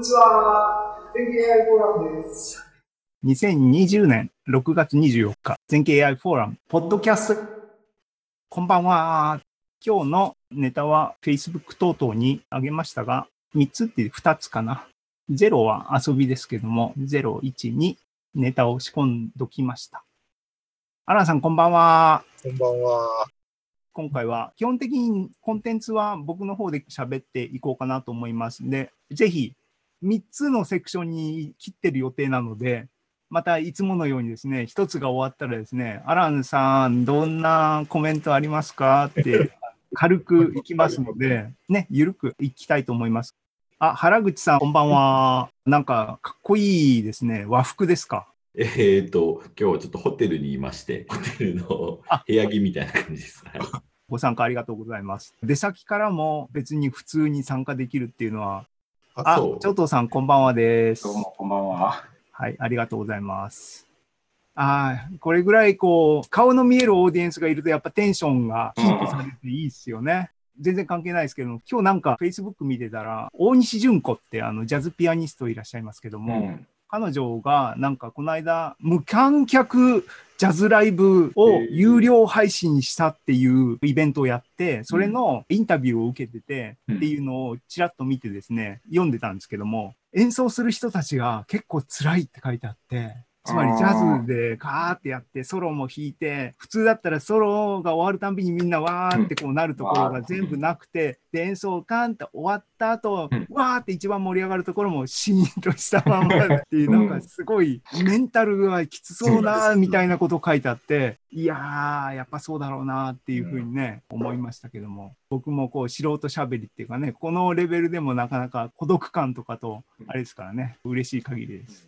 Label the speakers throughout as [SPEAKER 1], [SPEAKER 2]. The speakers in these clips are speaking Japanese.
[SPEAKER 1] にちは。全景 AI フォーラムです。
[SPEAKER 2] 2020年6月24日、全景 AI フォーラム、ポッドキャスト。こんばんは。今日のネタは Facebook 等々にあげましたが、3つって2つかな。0は遊びですけども、0、1、2ネタを仕込んどきました。アランさん、こんばんは。
[SPEAKER 3] こんばんは。
[SPEAKER 2] 今回は基本的にコンテンツは僕の方で喋っていこうかなと思います。で、ぜひ3つのセクションに切ってる予定なので、またいつものようにですね、1つが終わったらですね、アランさん、どんなコメントありますかって軽くいきますので、ね、ゆるくいきたいと思います。あ、原口さん、こんばんは。なんか、かっこいいですね。和服ですか？
[SPEAKER 4] えっ、ー、と、今日はちょっとホテルにいまして、ホテルの部屋着みたいな感じです。
[SPEAKER 2] ご参加ありがとうございます。出先からも別に普通に参加できるっていうのは、あ、ちょとさん、こんばんはです。
[SPEAKER 5] どうも、こんばんは。
[SPEAKER 2] はい、ありがとうございます。ああ、これぐらいこう、顔の見えるオーディエンスがいると、やっぱテンションがキープされていいっすよね。全然関係ないですけど今日なんか Facebook 見てたら、大西純子ってあのジャズピアニストいらっしゃいますけども、うん、彼女がなんかこの間無観客ジャズライブを有料配信したっていうイベントをやって、それのインタビューを受けててっていうのをちらっと見てですね、読んでたんですけども、演奏する人たちが結構辛いって書いてあって、つまりジャズでカーってやってソロも弾いて普通だったらソロが終わるたんびにみんなわーってこうなるところが全部なくてで演奏カンって終わった後わーって一番盛り上がるところもシーンとしたままっていう なんかすごいメンタルがきつそうなみたいなことを書いてあっていやーやっぱそうだろうなっていうふうにね思いましたけども。僕もこう素人しゃべりっていうかねこのレベルでもなかなか孤独感とかとあれですからね嬉しい限りです。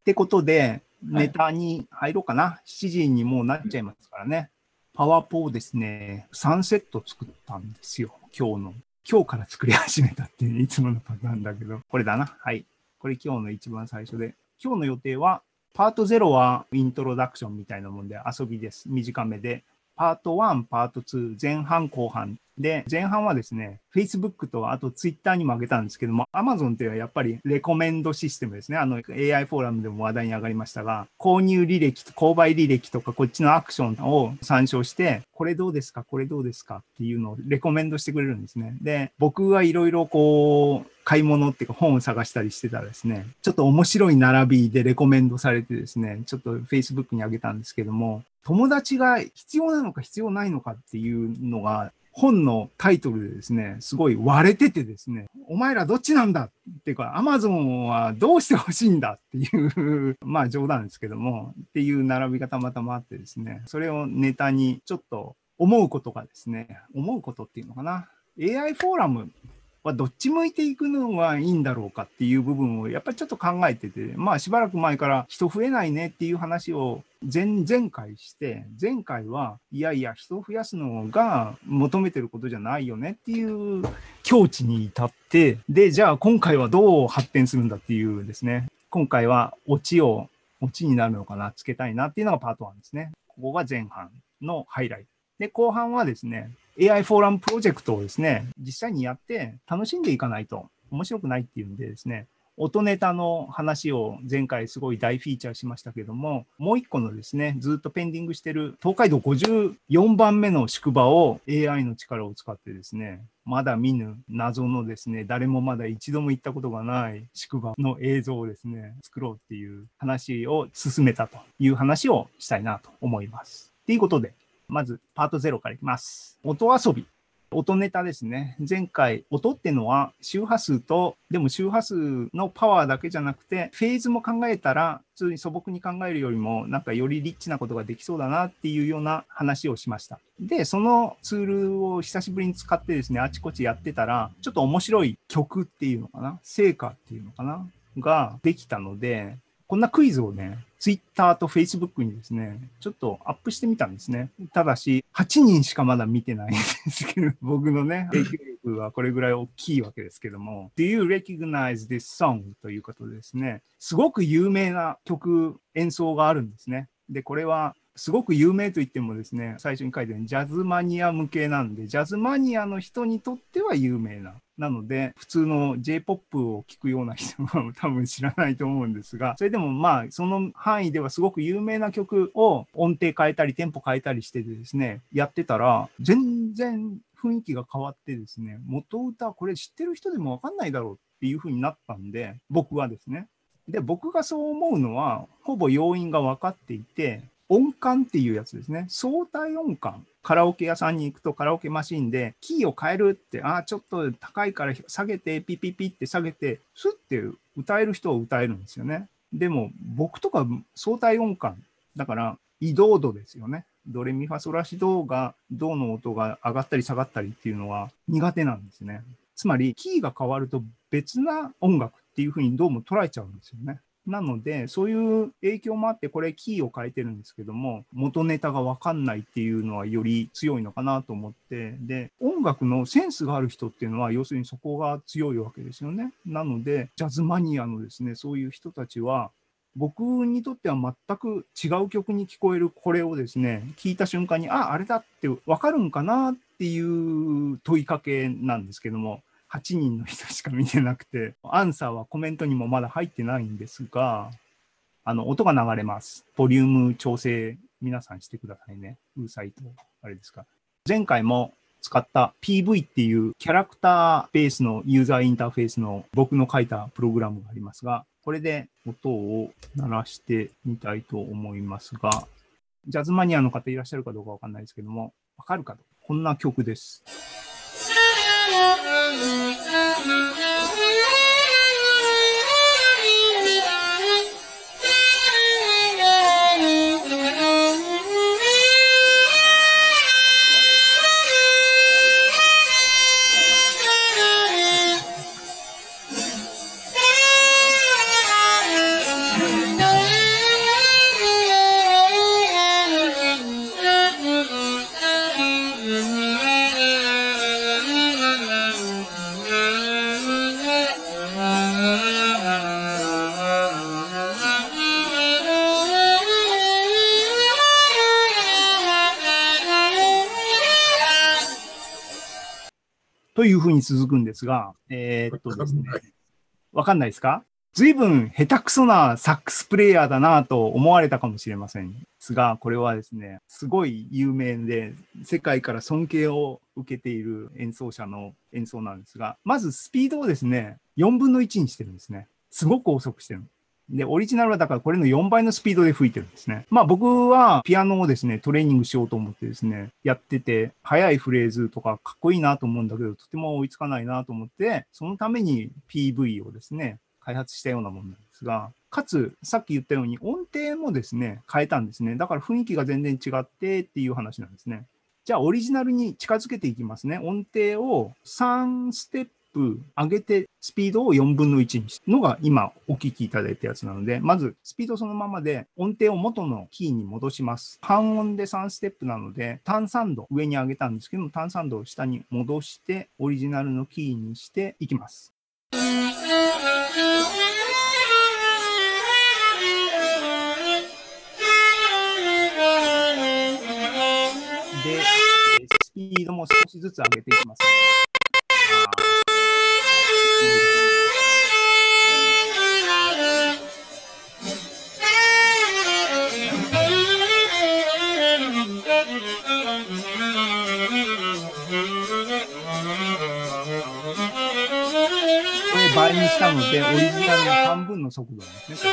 [SPEAKER 2] ってことで、ネタに入ろうかな。はい、7時にもうなっちゃいますからね。パワーポをですね、3セット作ったんですよ。今日の。今日から作り始めたっていう、いつものパターンだけど。これだな。はい。これ今日の一番最初で。今日の予定は、パート0はイントロダクションみたいなもんで遊びです。短めで。パート1、パート2、前半後半で、前半はですね、Facebook とあと Twitter にも上げたんですけども、Amazon っていうのはやっぱりレコメンドシステムですね。あの AI フォーラムでも話題に上がりましたが、購入履歴、購買履歴とかこっちのアクションを参照して、これどうですかこれどうですかっていうのをレコメンドしてくれるんですね。で、僕はいろいろこう、買い物っていうか本を探したりしてたらですね、ちょっと面白い並びでレコメンドされてですね、ちょっと Facebook に上げたんですけども、友達が必要なのか必要ないのかっていうのが本のタイトルでですね、すごい割れててですね、お前らどっちなんだっていうか、アマゾンはどうしてほしいんだっていう まあ冗談ですけども、っていう並びがたまたまあってですね、それをネタにちょっと思うことがですね、思うことっていうのかな。AI フォーラムはどっち向いていくのがいいんだろうかっていう部分をやっぱりちょっと考えてて、まあしばらく前から人増えないねっていう話を前々回して、前回はいやいや人を増やすのが求めてることじゃないよねっていう境地に至って、で、じゃあ今回はどう発展するんだっていうですね、今回はオチを、オチになるのかな、つけたいなっていうのがパート1ですね。ここが前半のハイライト。で、後半はですね、AI フォーラムプロジェクトをですね、実際にやって楽しんでいかないと面白くないっていうんでですね、音ネタの話を前回すごい大フィーチャーしましたけども、もう一個のですね、ずっとペンディングしてる東海道54番目の宿場を AI の力を使ってですね、まだ見ぬ謎のですね、誰もまだ一度も行ったことがない宿場の映像をですね、作ろうっていう話を進めたという話をしたいなと思います。ということで、まずパート0からいきます。音遊び。音ネタですね。前回、音ってのは周波数と、でも周波数のパワーだけじゃなくて、フェーズも考えたら、普通に素朴に考えるよりも、なんかよりリッチなことができそうだなっていうような話をしました。で、そのツールを久しぶりに使ってですね、あちこちやってたら、ちょっと面白い曲っていうのかな、成果っていうのかな、ができたので、こんなクイズをね、ツイッターとフェイスブックにですね、ちょっとアップしてみたんですね。ただし、8人しかまだ見てないんですけど、僕のね、影響力はこれぐらい大きいわけですけども、Do you recognize this song? ということですね、すごく有名な曲、演奏があるんですね。で、これはすごく有名といってもですね、最初に書いたようにジャズマニア向けなんで、ジャズマニアの人にとっては有名ななので、普通の J-POP を聴くような人は 多分知らないと思うんですが、それでもまあ、その範囲ではすごく有名な曲を音程変えたり、テンポ変えたりしてですね、やってたら、全然雰囲気が変わってですね、元歌、これ知ってる人でもわかんないだろうっていう風になったんで、僕はですね。で、僕がそう思うのは、ほぼ要因が分かっていて、音感っていうやつですね。相対音感。カラオケ屋さんに行くとカラオケマシンでキーを変えるって、ああ、ちょっと高いから下げて、ピピピって下げて、スッて歌える人は歌えるんですよね。でも僕とか相対音感。だから移動度ですよね。ドレミファソラシドが、ドの音が上がったり下がったりっていうのは苦手なんですね。つまり、キーが変わると別な音楽っていうふうにどうも捉えちゃうんですよね。なので、そういう影響もあって、これキーを変えてるんですけども、元ネタがわかんないっていうのはより強いのかなと思って、で、音楽のセンスがある人っていうのは、要するにそこが強いわけですよね。なので、ジャズマニアのですね、そういう人たちは、僕にとっては全く違う曲に聞こえるこれをですね、聞いた瞬間に、あ、ああれだってわかるんかなっていう問いかけなんですけども、8人の人しか見てなくて、アンサーはコメントにもまだ入ってないんですが、あの、音が流れます。ボリューム調整、皆さんしてくださいね。うるさいと、あれですか。前回も使った PV っていうキャラクターベースのユーザーインターフェースの僕の書いたプログラムがありますが、これで音を鳴らしてみたいと思いますが、ジャズマニアの方いらっしゃるかどうかわかんないですけども、わかるかと。こんな曲です。Thank you. というふうに続くんですが、えー、っとですね、わかんないですか？随分下手くそなサックスプレイヤーだなと思われたかもしれませんですが、これはですね、すごい有名で、世界から尊敬を受けている演奏者の演奏なんですが、まずスピードをですね、4分の1にしてるんですね。すごく遅くしてる。で、オリジナルはだからこれの4倍のスピードで吹いてるんですね。まあ僕はピアノをですね、トレーニングしようと思ってですね、やってて、速いフレーズとかかっこいいなと思うんだけど、とても追いつかないなと思って、そのために PV をですね、開発したようなものなんですが、かつ、さっき言ったように音程もですね、変えたんですね。だから雰囲気が全然違ってっていう話なんですね。じゃあ、オリジナルに近づけていきますね。音程を3ステップ上げて、スピードを4分の1にしたのが今お聞きいただいたやつなので、まずスピードそのままで音程を元のキーに戻します。半音で3ステップなので、単3度上に上げたんですけども、単3度を下に戻して、オリジナルのキーにしていきます。で、スピードも少しずつ上げていきます。これ倍にしたので、オリジナルの半分の速度なんですね。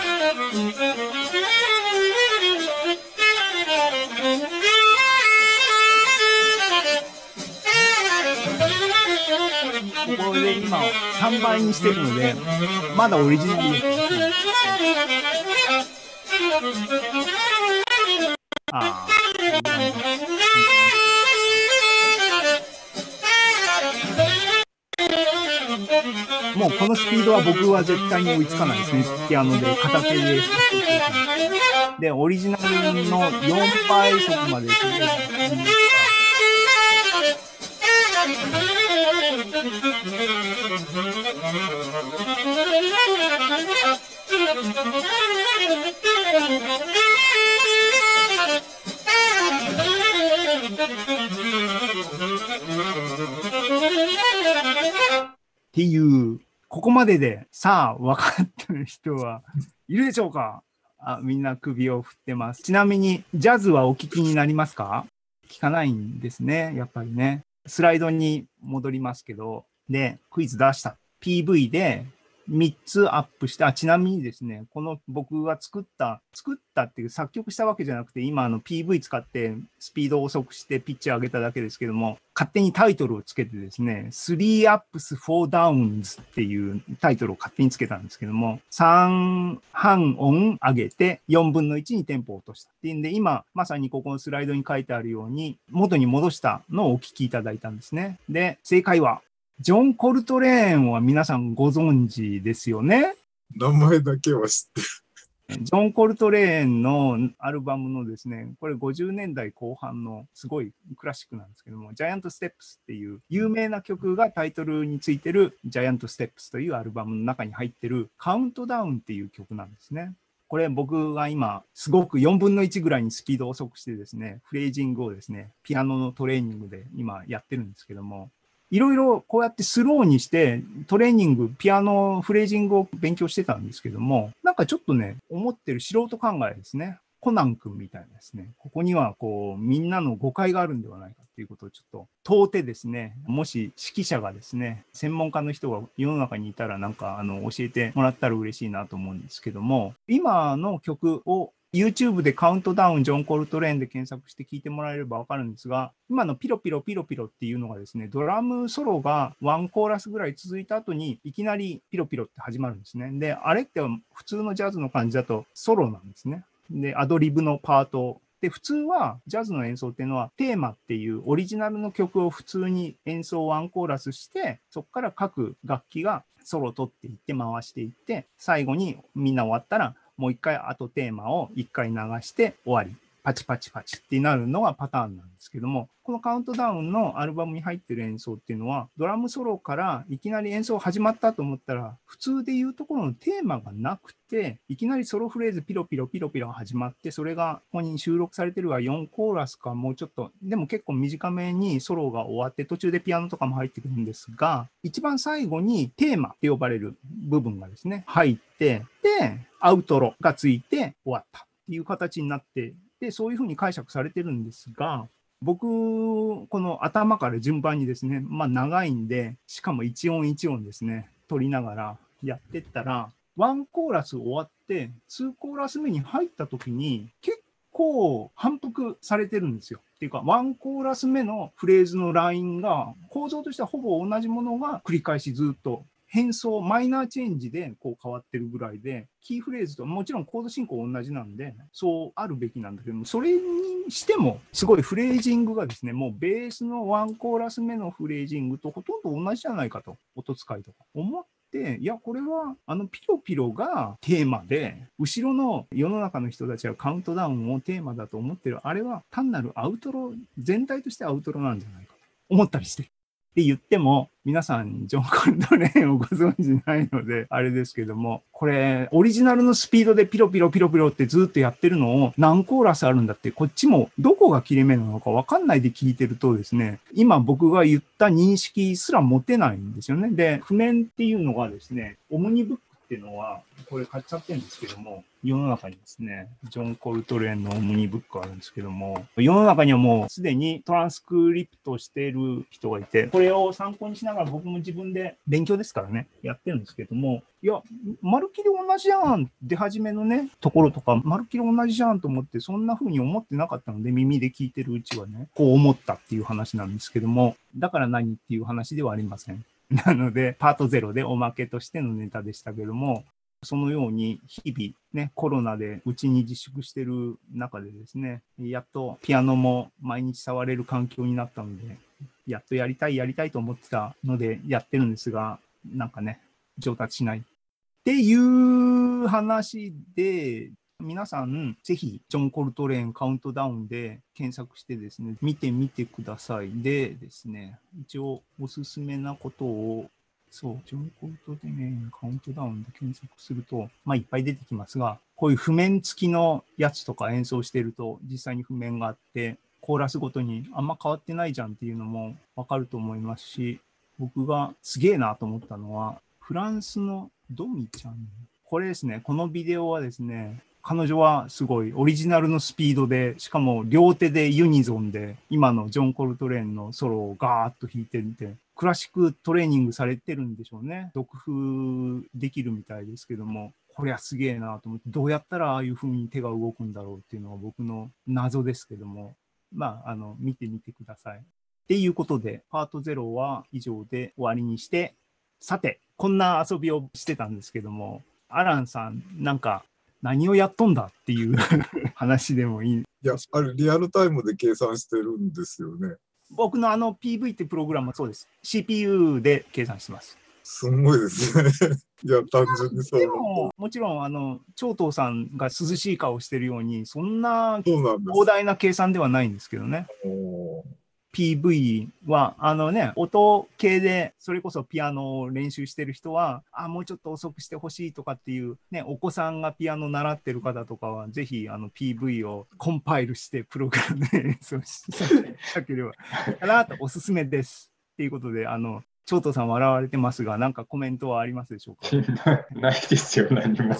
[SPEAKER 2] これで今3倍にしてるので、まだオリジナルです。もうこのスピードは僕は絶対に追いつかないですね。ピアノで片手で。で、オリジナルの4倍速まで。っていうここまでで、さあ、分かってる人は いるでしょうか？あみんな首を振ってます。ちなみに、ジャズはお聞きになりますか？聞かないんですね、やっぱりね。スライドに戻りますけど、で、クイズ出した。PV で3つアップして、あ、ちなみにですね、この僕が作った、作ったっていう作曲したわけじゃなくて、今あの PV 使ってスピードを遅くしてピッチ上げただけですけども、勝手にタイトルをつけてですね、3 ups, 4 downs っていうタイトルを勝手につけたんですけども、3半音上げて4分の1にテンポを落としたっていうんで、今まさにここのスライドに書いてあるように、元に戻したのをお聞きいただいたんですね。で、正解は、ジョン・コルトレーンは皆さんご存知ですよね？
[SPEAKER 3] 名前だけは知ってる。
[SPEAKER 2] ジョン・コルトレーンのアルバムのですね、これ50年代後半のすごいクラシックなんですけども、ジャイアント・ステップスっていう有名な曲がタイトルについてるジャイアント・ステップスというアルバムの中に入ってるカウントダウンっていう曲なんですね。これ僕が今すごく4分の1ぐらいにスピードを遅くしてですね、フレージングをですね、ピアノのトレーニングで今やってるんですけども、いろいろこうやってスローにしてトレーニング、ピアノ、フレージングを勉強してたんですけども、なんかちょっとね、思ってる素人考えですね。コナン君みたいですね、ここにはこう、みんなの誤解があるんではないかっていうことをちょっと問うてですね、もし指揮者がですね、専門家の人が世の中にいたらなんかあの教えてもらったら嬉しいなと思うんですけども、今の曲を YouTube でカウントダウン、ジョン・コルトレーンで検索して聞いてもらえればわかるんですが、今のピロピロピロピロっていうのがですね、ドラムソロがワンコーラスぐらい続いた後に、いきなりピロピロって始まるんですね。で、あれって普通のジャズの感じだとソロなんですね。で、アドリブのパート。で、普通はジャズの演奏っていうのはテーマっていうオリジナルの曲を普通に演奏ワンコーラスして、そこから各楽器がソロを取っていって回していって、最後にみんな終わったらもう一回あとテーマを一回流して終わり。パチパチパチってなるのがパターンなんですけども、このカウントダウンのアルバムに入ってる演奏っていうのは、ドラムソロからいきなり演奏始まったと思ったら、普通で言うところのテーマがなくて、いきなりソロフレーズピロピロピロピロ始まって、それがここに収録されてるが4コーラスかもうちょっと、でも結構短めにソロが終わって、途中でピアノとかも入ってくるんですが、一番最後にテーマって呼ばれる部分がですね、入って、で、アウトロがついて終わったっていう形になって、で、そういうふうに解釈されてるんですが、僕、この頭から順番にですね、まあ長いんで、しかも一音一音ですね、取りながらやってったら、ワンコーラス終わって、ツーコーラス目に入った時に、結構反復されてるんですよ。っていうか、ワンコーラス目のフレーズのラインが、構造としてはほぼ同じものが繰り返しずっと変奏、マイナーチェンジでこう変わってるぐらいで、キーフレーズともちろんコード進行同じなんで、そうあるべきなんだけども、それにしても、すごいフレージングがですね、もうベースのワンコーラス目のフレージングとほとんど同じじゃないかと、音使いとか思って、いや、これはあのピロピロがテーマで、後ろの世の中の人たちがカウントダウンをテーマだと思ってる、あれは単なるアウトロ、全体としてアウトロなんじゃないかと思ったりして。って言っても、皆さん、ジョン・コルトレーンをご存知ないので、あれですけども、これ、オリジナルのスピードでピロピロピロピロってずっとやってるのを何コーラスあるんだって、こっちもどこが切れ目なのかわかんないで聞いてるとですね、今僕が言った認識すら持てないんですよね。で、譜面っていうのがですね、オムニブッっていうのは、これ買っちゃってるんですけども、世の中にですね、ジョン・コルトレーンのオムニブックがあるんですけども、世の中にはもうすでにトランスクリプトしている人がいて、これを参考にしながら僕も自分で勉強ですからね、やってるんですけども、いや、まるっきり同じじゃん出始めのね、ところとか、まるっきり同じじゃんと思って、そんな風に思ってなかったので、耳で聞いてるうちはね、こう思ったっていう話なんですけども、だから何っていう話ではありません。なので、パートゼロでおまけとしてのネタでしたけども、そのように日々ね、コロナでうちに自粛してる中でですね、やっとピアノも毎日触れる環境になったので、やっとやりたいやりたいと思ってたのでやってるんですが、なんかね、上達しない。っていう話で、皆さん、ぜひ、ジョン・コルトレーンカウントダウンで検索してですね、見てみてください。でですね、一応おすすめなことをそう、ジョン・コルトレーンカウントダウンで検索すると、まあいっぱい出てきますが、こういう譜面付きのやつとか演奏してると、実際に譜面があって、コーラスごとにあんま変わってないじゃんっていうのもわかると思いますし、僕がすげえなと思ったのは、フランスのドミちゃん。これですね、このビデオはですね、彼女はすごいオリジナルのスピードで、しかも両手でユニゾンで、今のジョン・コルトレーンのソロをガーッと弾いてみて、クラシックトレーニングされてるんでしょうね。読風できるみたいですけども、こりゃすげえなと思って、どうやったらああいう風に手が動くんだろうっていうのが僕の謎ですけども、まあ、あの、見てみてください。っていうことで、パート0は以上で終わりにして、さて、こんな遊びをしてたんですけども、アランさん、なんか、何をやっとんだっていう 話でもいい。
[SPEAKER 3] いや、あれ、リアルタイムで計算してるんですよね。
[SPEAKER 2] 僕のあの PV ってプログラムはそうです。CPU で計算してます。
[SPEAKER 3] すごいですね。いや、単純にそう
[SPEAKER 2] も、もちろん、あの、長藤さんが涼しい顔してるように、そんな膨大な計算ではないんですけどね。
[SPEAKER 3] おー
[SPEAKER 2] PV は、あのね、音系で、それこそピアノを練習してる人は、あ、もうちょっと遅くしてほしいとかっていう、ね、お子さんがピアノ習ってる方とかは、ぜひ、あの、PV をコンパイルして、プログラムで演奏しだければ、かなとおすすめです。っていうことで、あの、長藤さん笑われてますが、なんかコメントはありますでしょうか？
[SPEAKER 5] ないですよ、何も。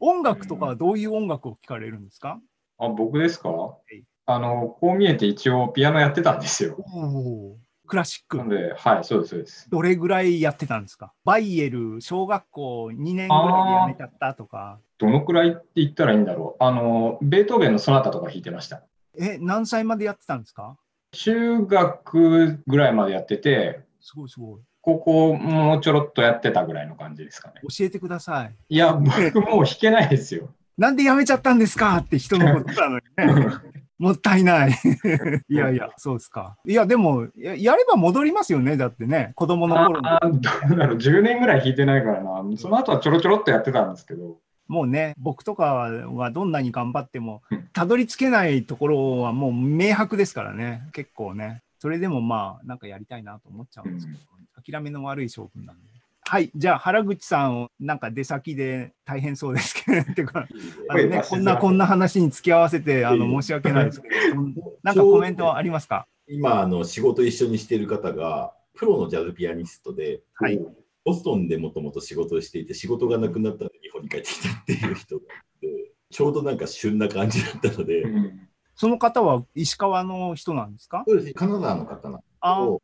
[SPEAKER 2] 音楽とかはどういう音楽を聴かれるんですか？
[SPEAKER 5] あ、僕ですか？
[SPEAKER 2] い
[SPEAKER 5] あの、こう見えて一応ピアノやってたんですよ。
[SPEAKER 2] おクラシック。
[SPEAKER 5] なんで、はい、そうです、そうです。
[SPEAKER 2] どれぐらいやってたんですか？バイエル、小学校2年ぐらいでやめちゃったとか。
[SPEAKER 5] どのくらいって言ったらいいんだろう。あの、ベートーベンのソナタとか弾いてました。
[SPEAKER 2] え、何歳までやってたんですか？
[SPEAKER 5] 中学ぐらいまでやってて、
[SPEAKER 2] すごいすごい。
[SPEAKER 5] 高校もうちょろっとやってたぐらいの感じですかね。
[SPEAKER 2] 教えてください。
[SPEAKER 5] いや、僕もう弾けないですよ。
[SPEAKER 2] なんでやめちゃったんですか？って人のことなのにね。もったいない。いやいや、そうですか。いや、でもや、やれば戻りますよね。だってね、子供の頃に。
[SPEAKER 5] あーどうだろう、10年ぐらい弾いてないからな。その後はちょろちょろっとやってたんですけど。
[SPEAKER 2] もうね、僕とかはどんなに頑張っても
[SPEAKER 5] うん、
[SPEAKER 2] たどり着けないところはもう明白ですからね、結構ね。それでもまあ、なんかやりたいなと思っちゃうんですけど、諦めの悪い性分なんで。はい、じゃあ原口さんをなんか出先で大変そうですけど、てかあのね、こんなこんな話に付き合わせてあの申し訳ないですけど、なんかコメントはありますか？
[SPEAKER 4] 今あの仕事一緒にしている方がプロのジャズピアニストで、
[SPEAKER 2] はい。
[SPEAKER 4] ボストンでもともと仕事をしていて仕事がなくなったので日本に帰ってきたっていう人がいてちょうどなんか旬な感じだったので、
[SPEAKER 5] うん。
[SPEAKER 2] その方は石川の人なんですか？
[SPEAKER 4] そうです。カナダの方なんで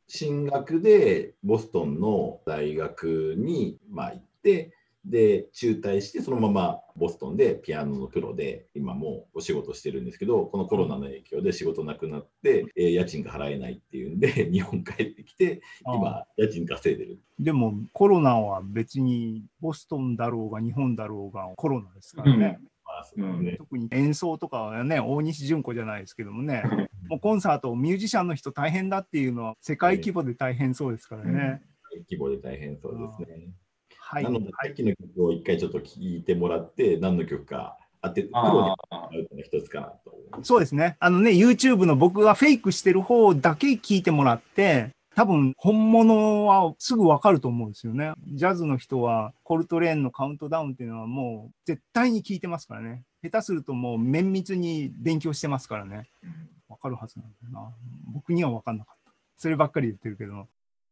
[SPEAKER 4] 進学でボストンの大学にまあ行ってで中退してそのままボストンでピアノのプロで今もお仕事してるんですけどこのコロナの影響で仕事なくなって、えー家賃が払えないっていうんで 日本帰ってきて今家賃稼いでる。
[SPEAKER 2] でもコロナは別にボストンだろうが日本だろうがコロナですからね。
[SPEAKER 4] まあそうですね
[SPEAKER 2] 特に演奏とかはね、大西純子じゃないですけどもね、もうコンサート、ミュージシャンの人大変だっていうのは世界規模で大変そうですからね。
[SPEAKER 4] 規模で大変そうですね。
[SPEAKER 2] はい。
[SPEAKER 4] なので、さっきの曲を一回ちょっと聞いてもらって、何の曲か当て、プロに一つかなと。
[SPEAKER 2] そうですね。あのね、YouTube の僕がフェイクしてる方だけ聞いてもらって、多分本物はすぐわかると思うんですよね。ジャズの人はコルトレーンのカウントダウンっていうのはもう絶対に聞いてますからね。下手するともう綿密に勉強してますからね。わかるはずなんだよな。僕にはわかんなかった。そればっかり言ってるけど。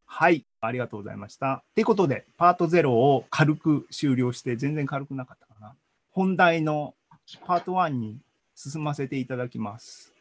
[SPEAKER 2] はい。ありがとうございました。ということで、パート0を軽く終了して、全然軽くなかったかな。本題のパート1に進ませていただきます。